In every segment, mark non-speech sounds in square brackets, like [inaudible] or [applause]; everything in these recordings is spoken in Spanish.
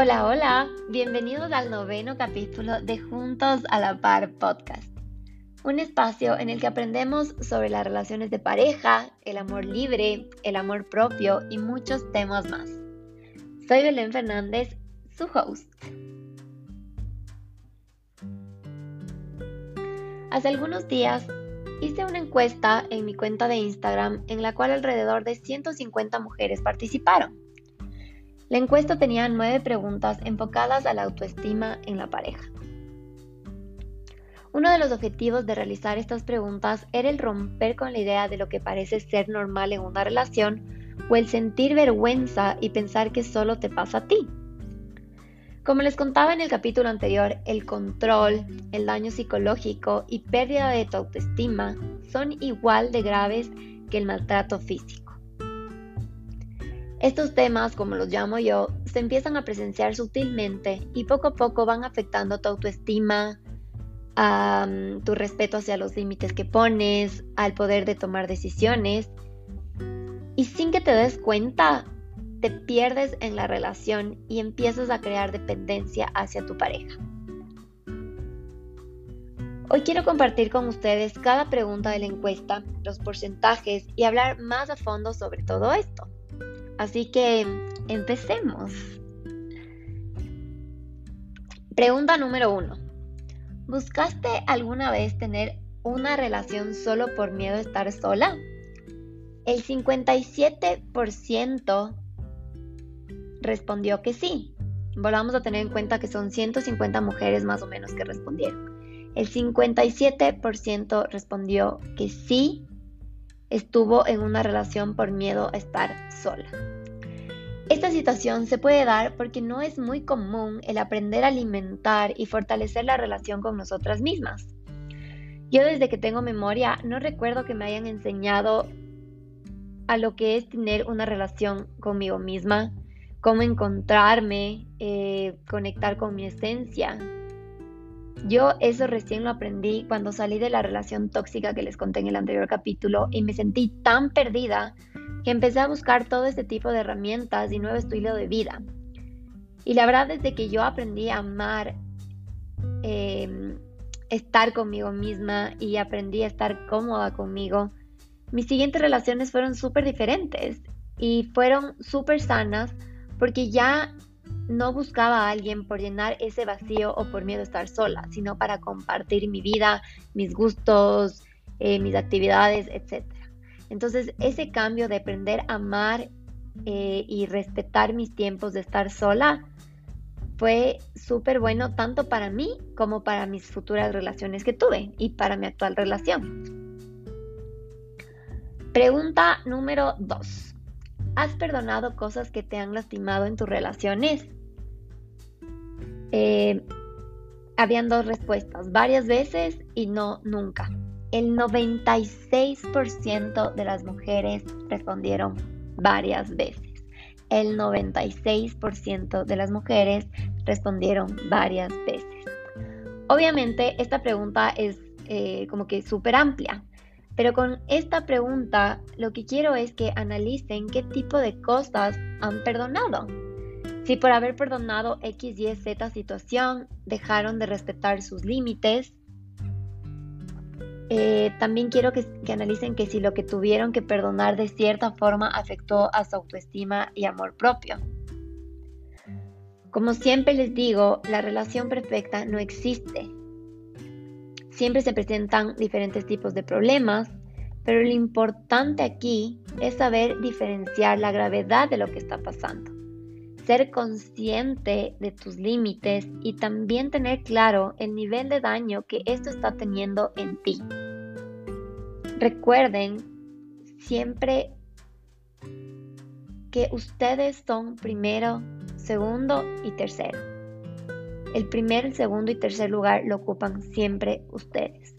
Hola, hola, bienvenidos al noveno capítulo de Juntos a la Par podcast, un espacio en el que aprendemos sobre las relaciones de pareja, el amor libre, el amor propio y muchos temas más. Soy Belén Fernández, su host. Hace algunos días hice una encuesta en mi cuenta de Instagram en la cual alrededor de 150 mujeres participaron. La encuesta tenía nueve preguntas enfocadas a la autoestima en la pareja. Uno de los objetivos de realizar estas preguntas era el romper con la idea de lo que parece ser normal en una relación o el sentir vergüenza y pensar que solo te pasa a ti. Como les contaba en el capítulo anterior, el control, el daño psicológico y pérdida de tu autoestima son igual de graves que el maltrato físico. Estos temas, como los llamo yo, se empiezan a presenciar sutilmente y poco a poco van afectando tu autoestima, tu respeto hacia los límites que pones, al poder de tomar decisiones. Y sin que te des cuenta, te pierdes en la relación y empiezas a crear dependencia hacia tu pareja. Hoy quiero compartir con ustedes cada pregunta de la encuesta, los porcentajes y hablar más a fondo sobre todo esto. Así que empecemos. Pregunta número uno. ¿Buscaste alguna vez tener una relación solo por miedo a estar sola? El 57% respondió que sí. Volvamos a tener en cuenta que son 150 mujeres más o menos que respondieron. El 57% respondió que sí estuvo en una relación por miedo a estar sola. Esta situación se puede dar porque no es muy común el aprender a alimentar y fortalecer la relación con nosotras mismas. Yo desde que tengo memoria no recuerdo que me hayan enseñado a lo que es tener una relación conmigo misma, cómo encontrarme, eh, conectar con mi esencia, yo eso recién lo aprendí cuando salí de la relación tóxica que les conté en el anterior capítulo y me sentí tan perdida que empecé a buscar todo este tipo de herramientas y nuevo estilo de vida. Y la verdad es que yo aprendí a amar em, estar conmigo misma y aprendí a estar cómoda conmigo. Mis siguientes relaciones fueron súper diferentes y fueron súper sanas porque ya no buscaba a alguien por llenar ese vacío o por miedo a estar sola, sino para compartir mi vida, mis gustos, eh, mis actividades, etc. Entonces, ese cambio de aprender a amar eh, y respetar mis tiempos de estar sola fue súper bueno tanto para mí como para mis futuras relaciones que tuve y para mi actual relación. Pregunta número 2. ¿Has perdonado cosas que te han lastimado en tus relaciones? Eh, habían dos respuestas, varias veces y no nunca. El 96% de las mujeres respondieron varias veces. El 96% de las mujeres respondieron varias veces. Obviamente esta pregunta es eh, como que súper amplia, pero con esta pregunta lo que quiero es que analicen qué tipo de cosas han perdonado. Si por haber perdonado X, Y, Z situación dejaron de respetar sus límites, eh, también quiero que, que, analicen que si lo que tuvieron que perdonar de cierta forma afectó a su autoestima y amor propio. Como siempre les digo, la relación perfecta no existe. Siempre se presentan diferentes tipos de problemas, pero lo importante aquí es saber diferenciar la gravedad de lo que está pasando ser consciente de tus límites y también tener claro el nivel de daño que esto está teniendo en ti. Recuerden siempre que ustedes son primero, segundo y tercero. El primer, segundo y tercer lugar lo ocupan siempre ustedes.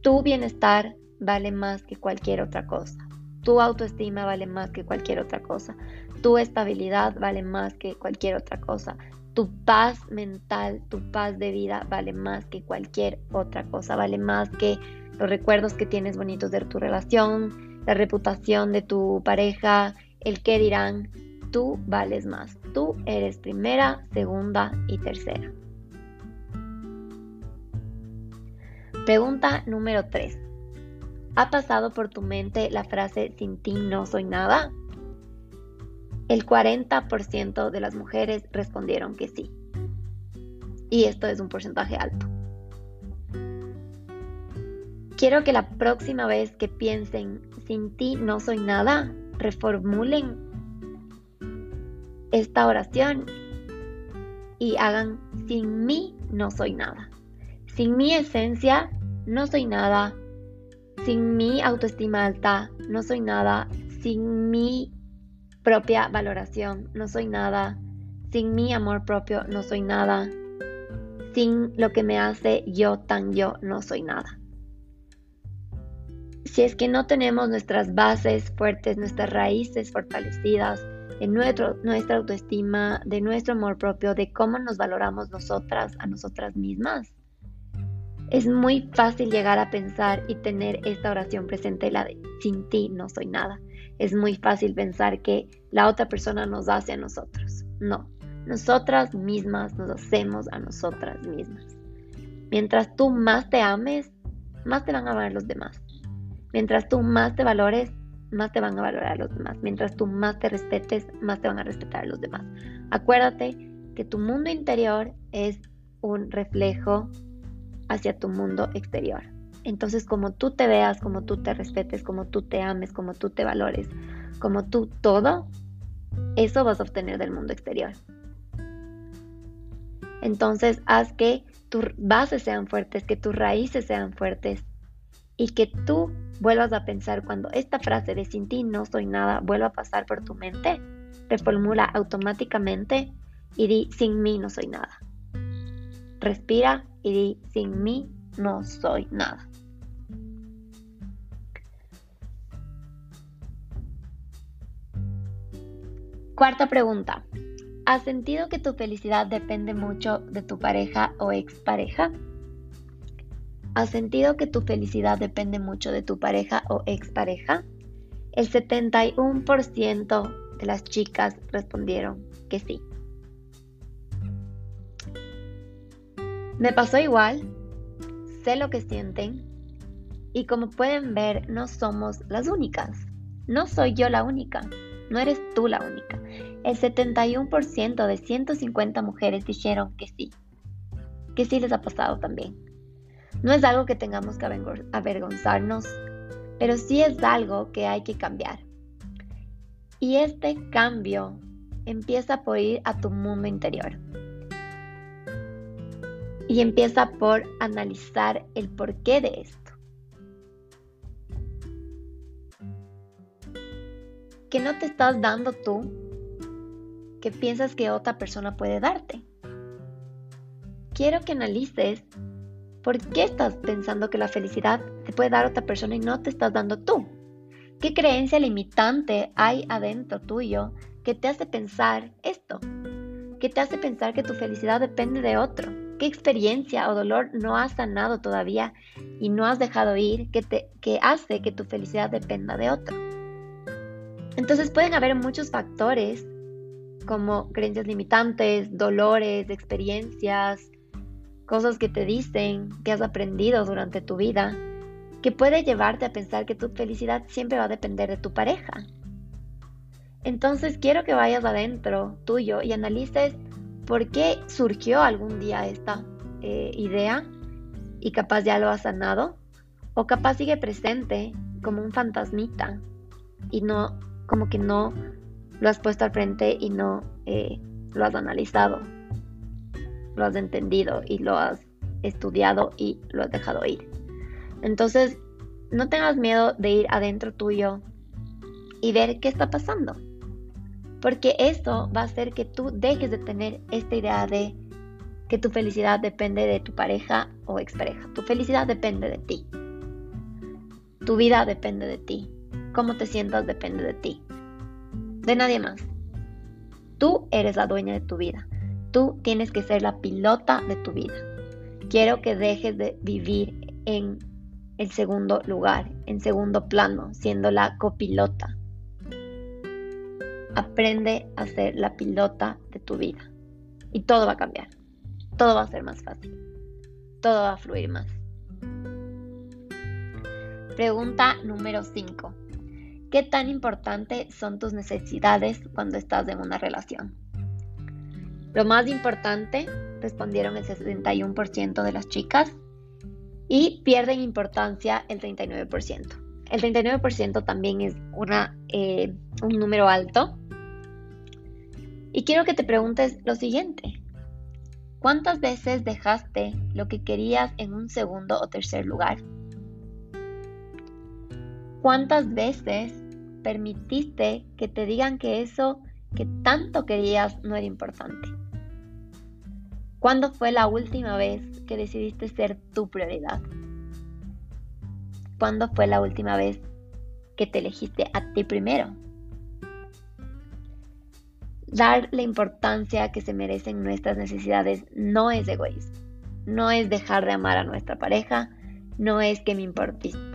Tu bienestar vale más que cualquier otra cosa. Tu autoestima vale más que cualquier otra cosa. Tu estabilidad vale más que cualquier otra cosa. Tu paz mental, tu paz de vida vale más que cualquier otra cosa. Vale más que los recuerdos que tienes bonitos de tu relación, la reputación de tu pareja, el qué dirán. Tú vales más. tú eres primera, segunda y tercera. Pregunta número 3. ¿Ha pasado por tu mente la frase sin ti no soy nada? El 40% de las mujeres respondieron que sí. Y esto es un porcentaje alto. Quiero que la próxima vez que piensen sin ti no soy nada, reformulen esta oración y hagan sin mí no soy nada. Sin mi esencia no soy nada. Sin mi autoestima alta no soy nada. Sin mi propia valoración no soy nada. Sin mi amor propio no soy nada. Sin lo que me hace yo tan yo no soy nada. Si es que no tenemos nuestras bases fuertes, nuestras raíces fortalecidas, de nuestro, nuestra autoestima, de nuestro amor propio, de cómo nos valoramos nosotras a nosotras mismas, es muy fácil llegar a pensar y tener esta oración presente, la de sin ti no soy nada. Es muy fácil pensar que la otra persona nos hace a nosotros. No, nosotras mismas nos hacemos a nosotras mismas. Mientras tú más te ames, más te van a amar los demás. Mientras tú más te valores, más te van a valorar los demás. Mientras tú más te respetes, más te van a respetar los demás. Acuérdate que tu mundo interior es un reflejo hacia tu mundo exterior. Entonces, como tú te veas, como tú te respetes, como tú te ames, como tú te valores, como tú todo, eso vas a obtener del mundo exterior. Entonces, haz que tus bases sean fuertes, que tus raíces sean fuertes y que tú vuelvas a pensar cuando esta frase de sin ti no soy nada vuelva a pasar por tu mente, reformula automáticamente y di sin mí no soy nada. Respira y di, sin mí no soy nada. Cuarta pregunta. ¿Has sentido que tu felicidad depende mucho de tu pareja o expareja? ¿Has sentido que tu felicidad depende mucho de tu pareja o expareja? El 71% de las chicas respondieron que sí. Me pasó igual, sé lo que sienten y como pueden ver no somos las únicas. No soy yo la única, no eres tú la única. El 71% de 150 mujeres dijeron que sí, que sí les ha pasado también. No es algo que tengamos que avergonzarnos, pero sí es algo que hay que cambiar. Y este cambio empieza por ir a tu mundo interior y empieza por analizar el porqué de esto. ¿Qué no te estás dando tú que piensas que otra persona puede darte? Quiero que analices por qué estás pensando que la felicidad te puede dar otra persona y no te estás dando tú. ¿Qué creencia limitante hay adentro tuyo que te hace pensar esto? ¿Qué te hace pensar que tu felicidad depende de otro? ¿Qué experiencia o dolor no has sanado todavía y no has dejado ir que, te, que hace que tu felicidad dependa de otro? Entonces pueden haber muchos factores como creencias limitantes, dolores, experiencias, cosas que te dicen, que has aprendido durante tu vida, que puede llevarte a pensar que tu felicidad siempre va a depender de tu pareja. Entonces quiero que vayas adentro tuyo y analices por qué surgió algún día esta eh, idea y capaz ya lo ha sanado o capaz sigue presente como un fantasmita y no, como que no lo has puesto al frente y no eh, lo has analizado, lo has entendido y lo has estudiado y lo has dejado ir. Entonces, no tengas miedo de ir adentro tuyo y ver qué está pasando porque esto va a hacer que tú dejes de tener esta idea de que tu felicidad depende de tu pareja o expareja. Tu felicidad depende de ti. Tu vida depende de ti. Cómo te sientas depende de ti. De nadie más. Tú eres la dueña de tu vida. Tú tienes que ser la pilota de tu vida. Quiero que dejes de vivir en el segundo lugar, en segundo plano, siendo la copilota aprende a ser la pilota de tu vida. Y todo va a cambiar. Todo va a ser más fácil. Todo va a fluir más. Pregunta número 5. ¿Qué tan importante son tus necesidades cuando estás en una relación? Lo más importante, respondieron el 61% de las chicas y pierden importancia el 39%. El 39% también es una, eh, un número alto. Y quiero que te preguntes lo siguiente. ¿Cuántas veces dejaste lo que querías en un segundo o tercer lugar? ¿Cuántas veces permitiste que te digan que eso que tanto querías no era importante? ¿Cuándo fue la última vez que decidiste ser tu prioridad? ¿Cuándo fue la última vez que te elegiste a ti primero? Dar la importancia que se merecen nuestras necesidades no es egoísmo, no es dejar de amar a nuestra pareja, no es que me importista.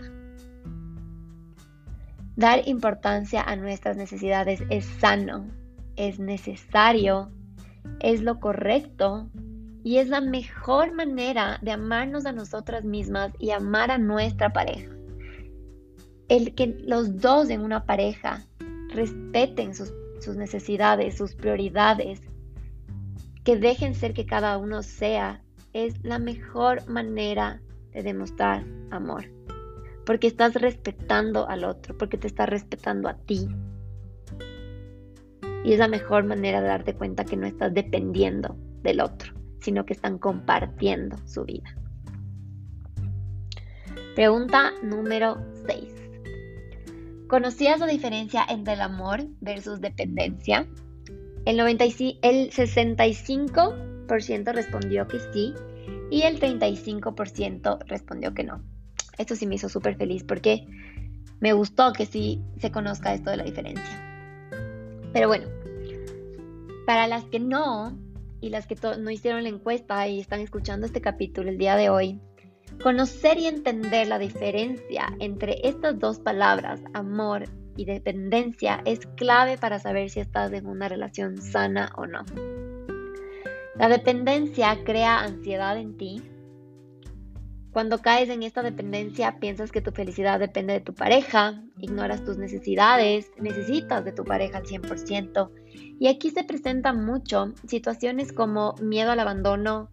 Dar importancia a nuestras necesidades es sano, es necesario, es lo correcto y es la mejor manera de amarnos a nosotras mismas y amar a nuestra pareja. El que los dos en una pareja respeten sus, necesidades, sus prioridades, que dejen ser que cada uno sea, es la mejor manera de demostrar amor porque estás respetando al otro, porque te estás respetando a ti. Y es la mejor manera de darte cuenta que no estás dependiendo del otro, sino que están compartiendo su vida. Pregunta número 6. ¿Conocías la diferencia entre el amor versus dependencia? El, el 65% respondió que sí y el 35% respondió que no. Esto sí me hizo súper feliz porque me gustó que sí se conozca esto de la diferencia. Pero bueno, para las que no y las que no hicieron la encuesta y están escuchando este capítulo el día de hoy, conocer y entender la diferencia entre estas dos palabras, amor y dependencia, es clave para saber si estás en una relación sana o no. La dependencia crea ansiedad en ti, cuando caes en esta dependencia, piensas que tu felicidad depende de tu pareja, ignoras tus necesidades, necesitas de tu pareja al 100%. Y aquí se presentan mucho situaciones como miedo al abandono,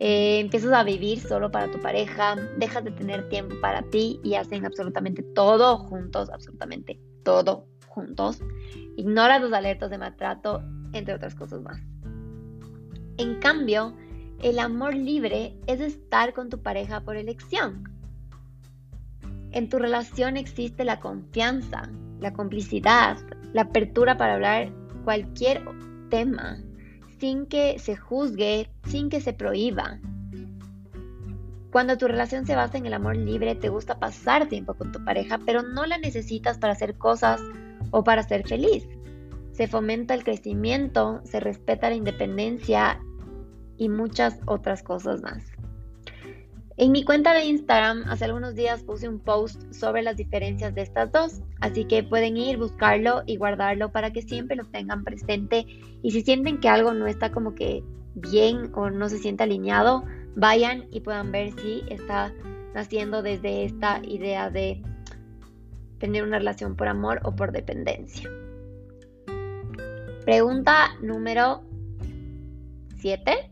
eh, empiezas a vivir solo para tu pareja, dejas de tener tiempo para ti y hacen absolutamente todo juntos, absolutamente todo juntos. Ignoras los alertas de maltrato, entre otras cosas más. En cambio, el amor libre es estar con tu pareja por elección. En tu relación existe la confianza, la complicidad, la apertura para hablar cualquier tema sin que se juzgue, sin que se prohíba. Cuando tu relación se basa en el amor libre, te gusta pasar tiempo con tu pareja, pero no la necesitas para hacer cosas o para ser feliz. Se fomenta el crecimiento, se respeta la independencia y muchas otras cosas más. En mi cuenta de Instagram hace algunos días puse un post sobre las diferencias de estas dos, así que pueden ir, buscarlo y guardarlo para que siempre lo tengan presente y si sienten que algo no está como que bien o no se siente alineado, vayan y puedan ver si está naciendo desde esta idea de tener una relación por amor o por dependencia. Pregunta número 7.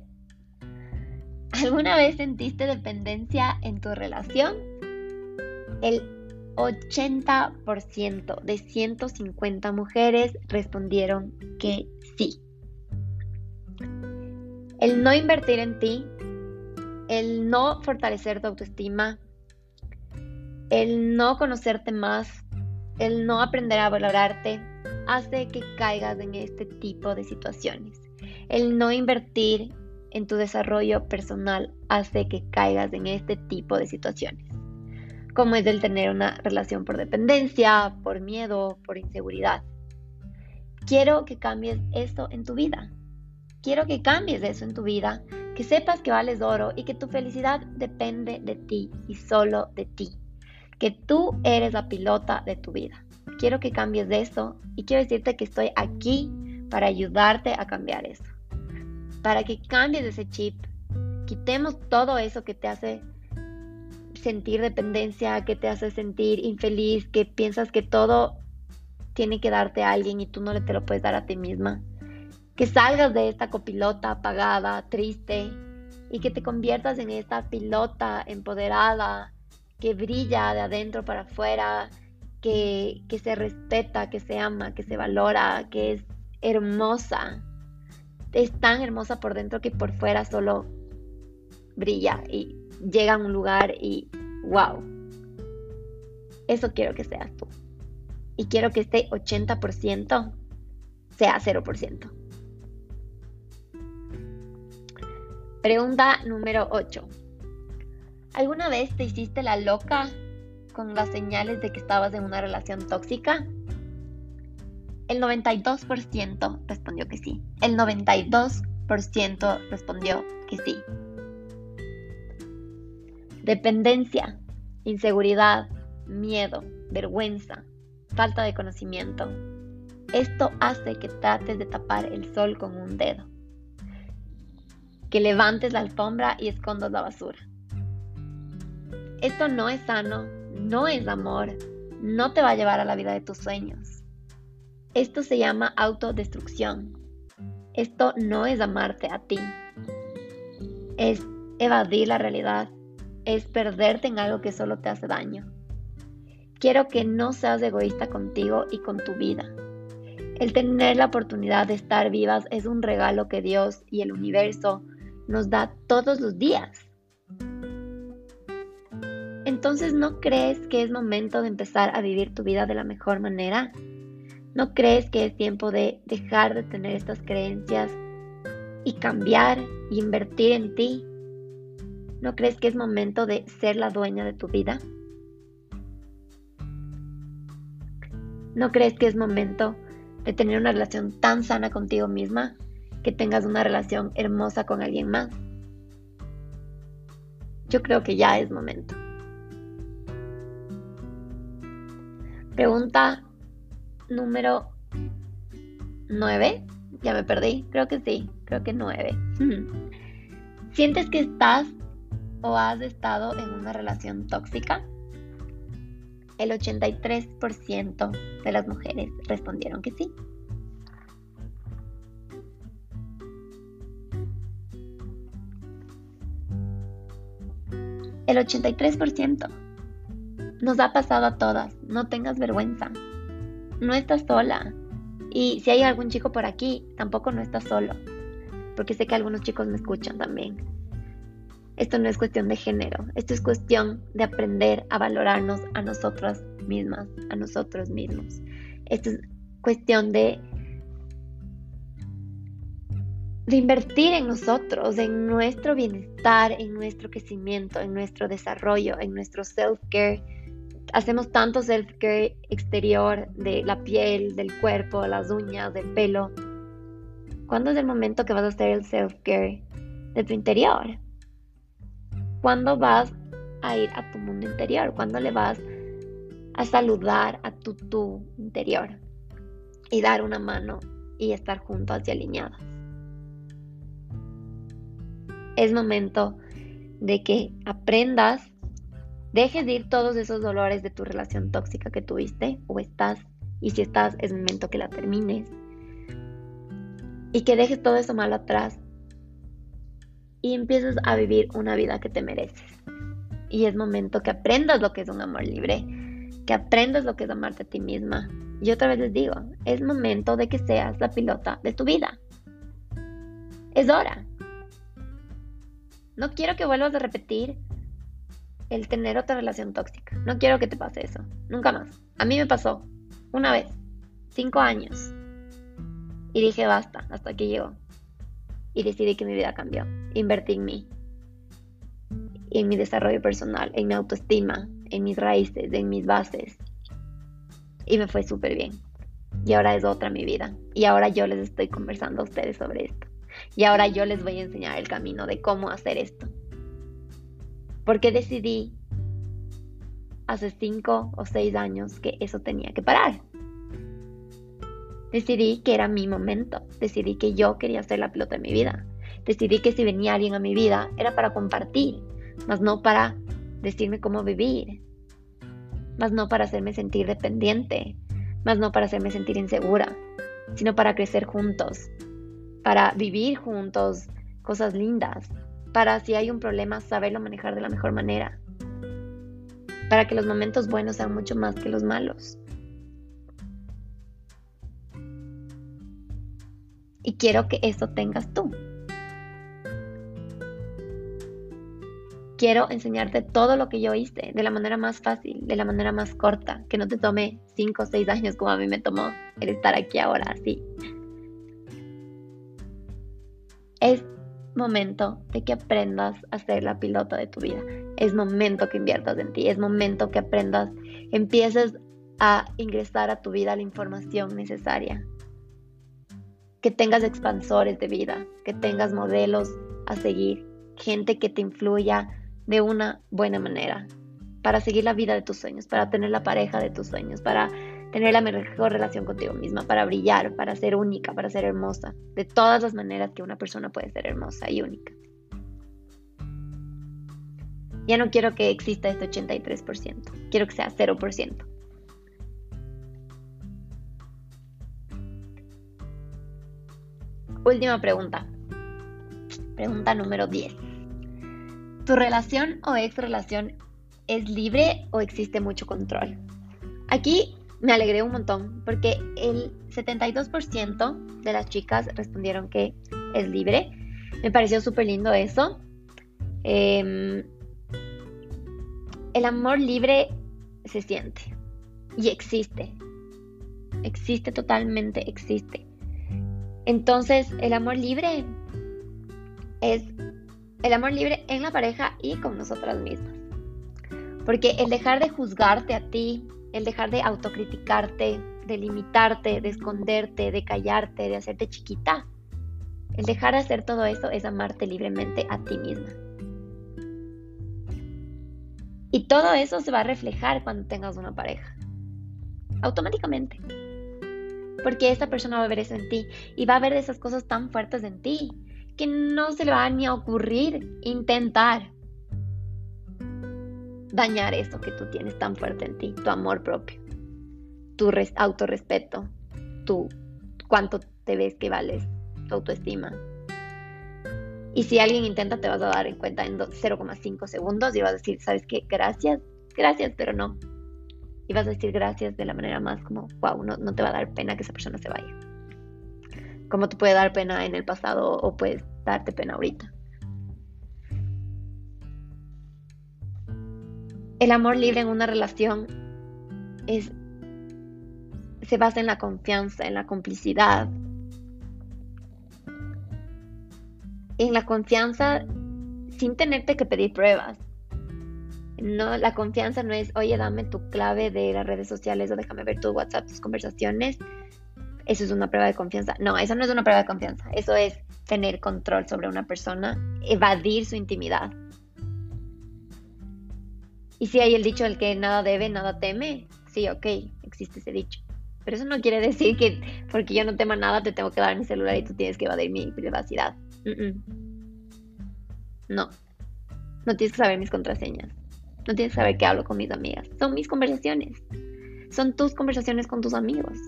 ¿Alguna vez sentiste dependencia en tu relación? El 80% de 150 mujeres respondieron que sí. El no invertir en ti, el no fortalecer tu autoestima, el no conocerte más, el no aprender a valorarte, hace que caigas en este tipo de situaciones. El no invertir en tu desarrollo personal hace que caigas en este tipo de situaciones, como es el tener una relación por dependencia, por miedo, por inseguridad. Quiero que cambies eso en tu vida. Quiero que cambies eso en tu vida, que sepas que vales oro y que tu felicidad depende de ti y solo de ti. que tú eres la pilota de tu vida. Quiero que cambies eso y quiero decirte que estoy aquí para ayudarte a cambiar eso. Para que cambies ese chip, quitemos todo eso que te hace sentir dependencia, que te hace sentir infeliz, que piensas que todo tiene que darte a alguien y tú no te lo puedes dar a ti misma. Que salgas de esta copilota apagada, triste, y que te conviertas en esta pilota empoderada, que brilla de adentro para afuera, que, que se respeta, que se ama, que se valora, que es hermosa. Es tan hermosa por dentro que por fuera solo brilla y llega a un lugar y wow. Eso quiero que seas tú. Y quiero que este 80% sea 0%. Pregunta número 8. ¿Alguna vez te hiciste la loca con las señales de que estabas en una relación tóxica? El 92% respondió que sí. El 92% respondió que sí. Dependencia, inseguridad, miedo, vergüenza, falta de conocimiento. Esto hace que trates de tapar el sol con un dedo. Que levantes la alfombra y escondas la basura. Esto no es sano, no es amor, no te va a llevar a la vida de tus sueños. Esto se llama autodestrucción. Esto no es amarte a ti. Es evadir la realidad. Es perderte en algo que solo te hace daño. Quiero que no seas egoísta contigo y con tu vida. El tener la oportunidad de estar vivas es un regalo que Dios y el universo nos da todos los días. Entonces, ¿no crees que es momento de empezar a vivir tu vida de la mejor manera? ¿No crees que es tiempo de dejar de tener estas creencias y cambiar y invertir en ti? ¿No crees que es momento de ser la dueña de tu vida? ¿No crees que es momento de tener una relación tan sana contigo misma que tengas una relación hermosa con alguien más? Yo creo que ya es momento. Pregunta número 9. Ya me perdí. Creo que sí. Creo que 9. [laughs] ¿Sientes que estás o has estado en una relación tóxica? el 83% de las mujeres respondieron que sí. El 83%. Nos ha pasado a todas. No tengas vergüenza. No estás sola. Y si hay algún chico por aquí, tampoco no estás solo. Porque sé que algunos chicos me escuchan también. Esto no es cuestión de género, esto es cuestión de aprender a valorarnos a nosotras mismas, a nosotros mismos. Esto es cuestión de, de invertir en nosotros, en nuestro bienestar, en nuestro crecimiento, en nuestro desarrollo, en nuestro self-care. Hacemos tanto self-care exterior de la piel, del cuerpo, las uñas, del pelo. ¿Cuándo es el momento que vas a hacer el self-care de tu interior? ¿Cuándo vas a ir a tu mundo interior? ¿Cuándo le vas a saludar a tu tú interior? Y dar una mano y estar juntos y alineadas. Es momento de que aprendas, dejes de ir todos esos dolores de tu relación tóxica que tuviste o estás, y si estás, es momento que la termines. Y que dejes todo eso malo atrás y empiezas a vivir una vida que te mereces. Y es momento que aprendas lo que es un amor libre, que aprendas lo que es amarte a ti misma. Y otra vez les digo, es momento de que seas la pilota de tu vida. Es hora. No quiero que vuelvas a repetir el tener otra relación tóxica. No quiero que te pase eso. Nunca más. A mí me pasó. Una vez. Cinco años. Y dije, basta, hasta que llegó y decidí que mi vida cambió. Invertí en mí, en mi desarrollo personal, en mi autoestima, en mis raíces, en mis bases. Y me fue súper bien. Y ahora es otra mi vida. Y ahora yo les estoy conversando a ustedes sobre esto. Y ahora yo les voy a enseñar el camino de cómo hacer esto. Porque decidí hace cinco o seis años que eso tenía que parar. Decidí que era mi momento, decidí que yo quería ser la pilota de mi vida, decidí que si venía alguien a mi vida era para compartir, más no para decirme cómo vivir, más no para hacerme sentir dependiente, más no para hacerme sentir insegura, sino para crecer juntos, para vivir juntos cosas lindas, para si hay un problema saberlo manejar de la mejor manera, para que los momentos buenos sean mucho más que los malos. Y quiero que eso tengas tú. Quiero enseñarte todo lo que yo hice de la manera más fácil, de la manera más corta, que no te tome 5 o 6 años como a mí me tomó el estar aquí ahora así. Momento de que aprendas a ser la pilota de tu vida. Es momento que inviertas en ti. Es momento que aprendas, empieces a ingresar a tu vida la información necesaria que tengas expansores de vida, que tengas modelos a seguir, gente que te influya de una buena manera para seguir la vida de tus sueños, para tener la pareja de tus sueños, para tener la mejor relación contigo misma, para brillar, para ser única, para ser hermosa, de todas las maneras que una persona puede ser hermosa y única. Ya no quiero que exista este 83%, quiero que sea 0%. Última pregunta. Pregunta número 10. ¿Tu relación o ex relación es libre o existe mucho control? Aquí me alegré un montón porque el 72% de las chicas respondieron que es libre. Me pareció súper lindo eso. Em, el amor libre se siente y existe. Existe totalmente, existe. Entonces, el amor libre es el amor libre en la pareja y con nosotras mismas. Porque el dejar de juzgarte a ti, el dejar de autocriticarte, de limitarte, de esconderte, de callarte, de hacerte chiquita, el dejar de hacer todo eso es amarte libremente a ti misma. Y todo eso se va a reflejar cuando tengas una pareja. Automáticamente. Porque esa persona va a ver eso en ti y va a ver esas cosas tan fuertes en ti que no se le va ni a ocurrir intentar dañar eso que tú tienes tan fuerte en ti, tu amor propio, tu autorrespeto, tu cuánto te ves que vales, tu autoestima. Y si alguien intenta, te vas a dar en cuenta en 0,5 segundos y vas a decir, ¿sabes qué? Gracias, gracias, pero no y vas a decir gracias de la manera más como, wow, no, no te va a dar pena que esa persona se vaya. Como te puede dar pena en el pasado o puedes darte pena ahorita. El amor libre en una relación es, se basa en la confianza, en la complicidad. En la confianza sin tenerte que pedir pruebas. No, la confianza no es, oye, dame tu clave de las redes sociales o déjame ver tu WhatsApp, tus conversaciones. Eso es una prueba de confianza. No, eso no es una prueba de confianza. Eso es tener control sobre una persona, evadir su intimidad. Y si hay el dicho el que nada debe, nada teme, sí, ok, existe ese dicho. Pero eso no quiere decir que porque yo no tema nada te tengo que dar mi celular y tú tienes que evadir mi privacidad. No, no tienes que saber mis contraseñas. No tienes que saber qué hablo con mis amigas. Son mis conversaciones. Son tus conversaciones con tus amigos.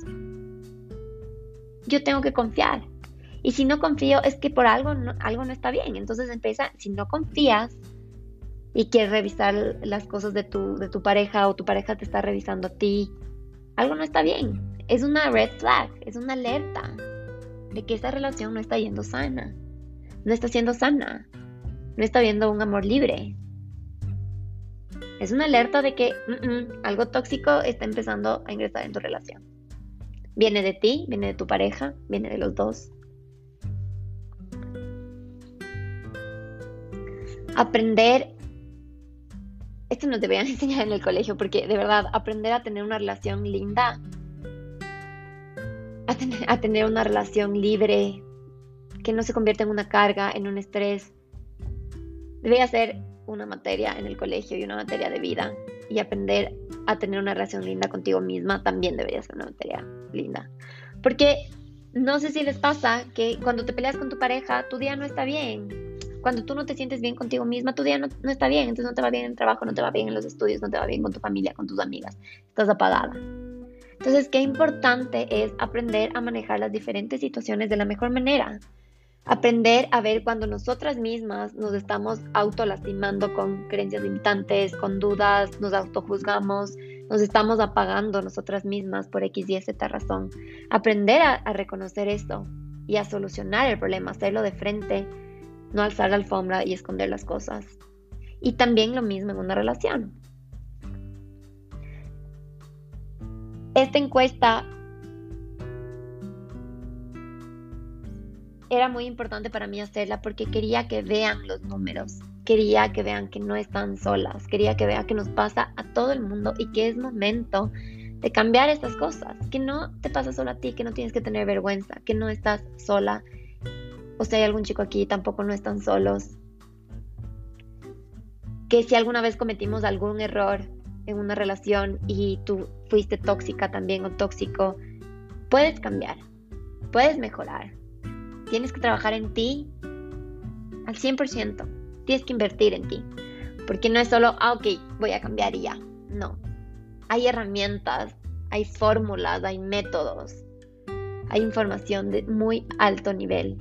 Yo tengo que confiar. Y si no confío es que por algo no, algo no está bien. Entonces empieza, si no confías y quieres revisar las cosas de tu, de tu pareja o tu pareja te está revisando a ti, algo no está bien. Es una red flag, es una alerta de que esa relación no está yendo sana. No está siendo sana. No está viendo un amor libre. Es una alerta de que algo tóxico está empezando a ingresar en tu relación. Viene de ti, viene de tu pareja, viene de los dos. Aprender, esto no te voy a enseñar en el colegio porque de verdad, aprender a tener una relación linda, a tener, a tener una relación libre, que no se convierta en una carga, en un estrés, debe ser una materia en el colegio y una materia de vida. y aprender a tener una relación linda contigo misma también debería ser una materia linda. Porque no sé si les pasa que cuando te peleas con tu pareja, tu día no está bien. Cuando tú no te sientes bien contigo misma, tu día no, no, está bien. Entonces no te va bien en el trabajo, no te va bien en los estudios, no te va bien con tu familia, con tus amigas. Estás apagada. Entonces, qué importante es aprender a manejar las diferentes situaciones de la mejor manera. Aprender a ver cuando nosotras mismas nos estamos autolastimando con creencias limitantes, con dudas, nos autojuzgamos, nos estamos apagando nosotras mismas por X y Z razón. Aprender a, a reconocer esto y a solucionar el problema, hacerlo de frente, no alzar la alfombra y esconder las cosas. Y también lo mismo en una relación. Esta encuesta era muy importante para mí hacerla porque quería que vean los números, quería que vean que no están solas, quería que vean que nos pasa a todo el mundo y que es momento de cambiar estas cosas, que no te pasa solo a ti, que no tienes que tener vergüenza, que no estás sola. O si hay algún chico aquí, tampoco no están solos. Que si alguna vez cometimos algún error en una relación y tú fuiste tóxica también o tóxico, puedes cambiar, puedes mejorar Tienes que trabajar en ti al 100%. Tienes que invertir en ti. Porque no es solo, ah, ok, voy a cambiar y ya. No. Hay herramientas, hay fórmulas, hay métodos, hay información de muy alto nivel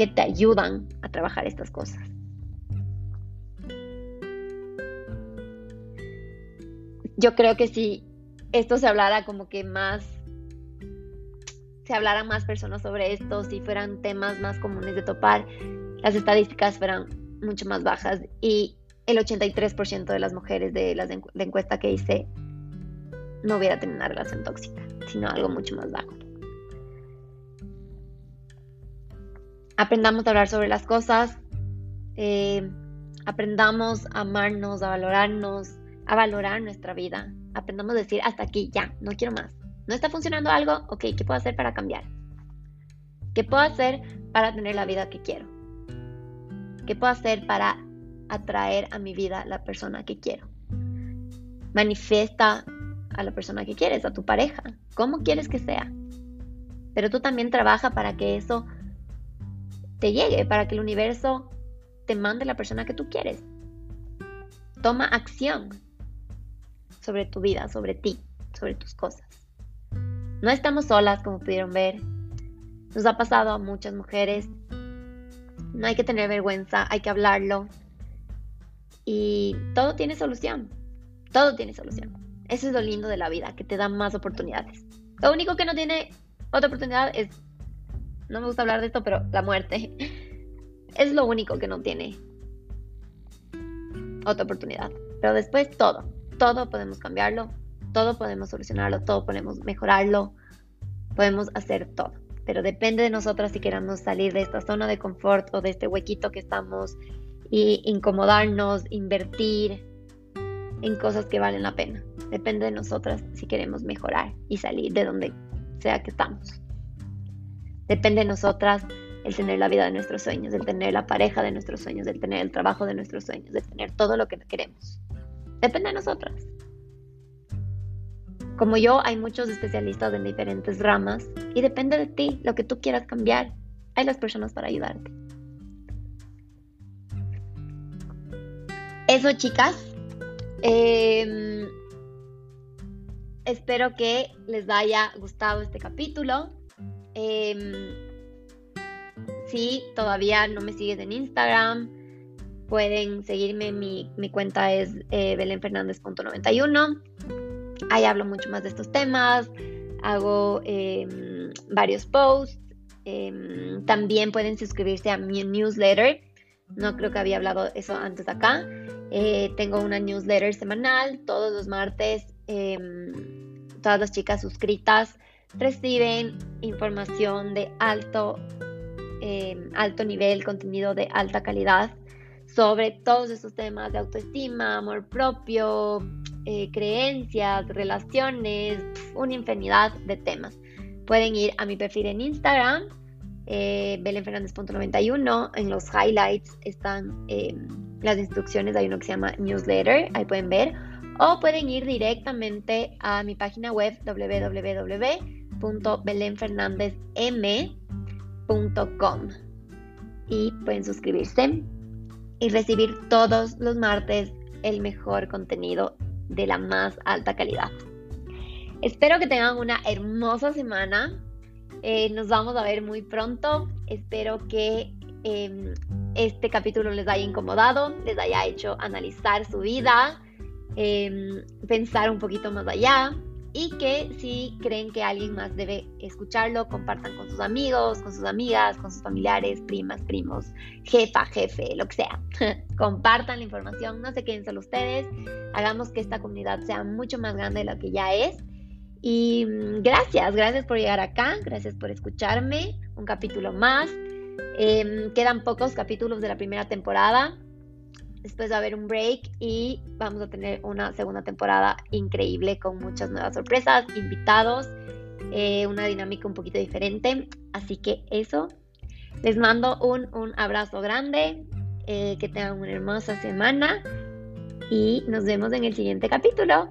que te ayudan a trabajar estas cosas. Yo creo que si esto se hablara como que más se hablaran más personas sobre esto, si fueran temas más comunes de topar, las estadísticas fueran mucho más bajas y el 83% de las mujeres de la encuesta que hice no hubiera tenido una relación tóxica, sino algo mucho más bajo. Aprendamos a hablar sobre las cosas, eh, aprendamos a amarnos, a valorarnos, a valorar nuestra vida. Aprendamos a decir hasta aquí, ya, no quiero más. ¿No está funcionando algo? Ok, ¿qué puedo hacer para cambiar? ¿Qué puedo hacer para tener la vida que quiero? ¿Qué puedo hacer para atraer a mi vida la persona que quiero? Manifiesta a la persona que quieres, a tu pareja, cómo quieres que sea. Pero tú también trabaja para que eso te llegue, para que el universo te mande la persona que tú quieres. Toma acción sobre tu vida, sobre ti, sobre tus cosas. No estamos solas, como pudieron ver. Nos ha pasado a muchas mujeres. No hay que tener vergüenza, hay que hablarlo. Y todo tiene solución. Todo tiene solución. Eso es lo lindo de la vida, que te da más oportunidades. Lo único que no tiene otra oportunidad es, no me gusta hablar de esto, pero la muerte. [laughs] Es lo único que no tiene otra oportunidad. Pero después todo, todo podemos cambiarlo, todo podemos solucionarlo, todo podemos mejorarlo, podemos hacer todo. Pero depende de nosotras si queramos salir de esta zona de confort o de este huequito que estamos y incomodarnos, invertir en cosas que valen la pena. Depende de nosotras si queremos mejorar y salir de donde sea que estamos. Depende de nosotras el tener la vida de nuestros sueños, el tener la pareja de nuestros sueños, el tener el trabajo de nuestros sueños, el tener todo lo que queremos. Depende de nosotras. Como yo, hay muchos especialistas en diferentes ramas y depende de ti lo que tú quieras cambiar. Hay las personas para ayudarte. Eso, chicas. Em, espero que les haya gustado este capítulo. Em, si todavía no me sigues en Instagram, pueden seguirme. Mi, cuenta es eh, belenfernandez.91. Ahí hablo mucho más de estos temas, hago em, varios posts. Em, también pueden suscribirse a mi newsletter. No creo que había hablado eso antes acá. Eh, tengo una newsletter semanal todos los martes. Todas las chicas suscritas reciben información de alto, alto nivel, contenido de alta calidad sobre todos estos temas de autoestima, amor propio, eh, creencias, relaciones, una infinidad de temas. Pueden ir a mi perfil en Instagram, eh, belenfernandez.91. En los highlights están em, las instrucciones, hay uno que se llama newsletter, ahí pueden ver, o pueden ir directamente a mi página web www.belenfernandezm.com y pueden suscribirse y recibir todos los martes el mejor contenido de la más alta calidad. Espero que tengan una hermosa semana. Eh, nos vamos a ver muy pronto. Espero que em, este capítulo les haya incomodado, les haya hecho analizar su vida, em, pensar un poquito más allá y que si creen que alguien más debe escucharlo, compartan con sus amigos, con sus amigas, con sus familiares, primas, primos, jefa, jefe, lo que sea. [laughs] compartan la información, no se queden solo ustedes, hagamos que esta comunidad sea mucho más grande de lo que ya es. Y mm, gracias, gracias por llegar acá, gracias por escucharme, un capítulo más. Em, quedan pocos capítulos de la primera temporada. Después va a haber un break y vamos a tener una segunda temporada increíble con muchas nuevas sorpresas, invitados, eh, una dinámica un poquito diferente. Así que eso, les mando un, abrazo grande, eh, que tengan una hermosa semana y nos vemos en el siguiente capítulo.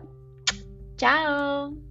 Chao.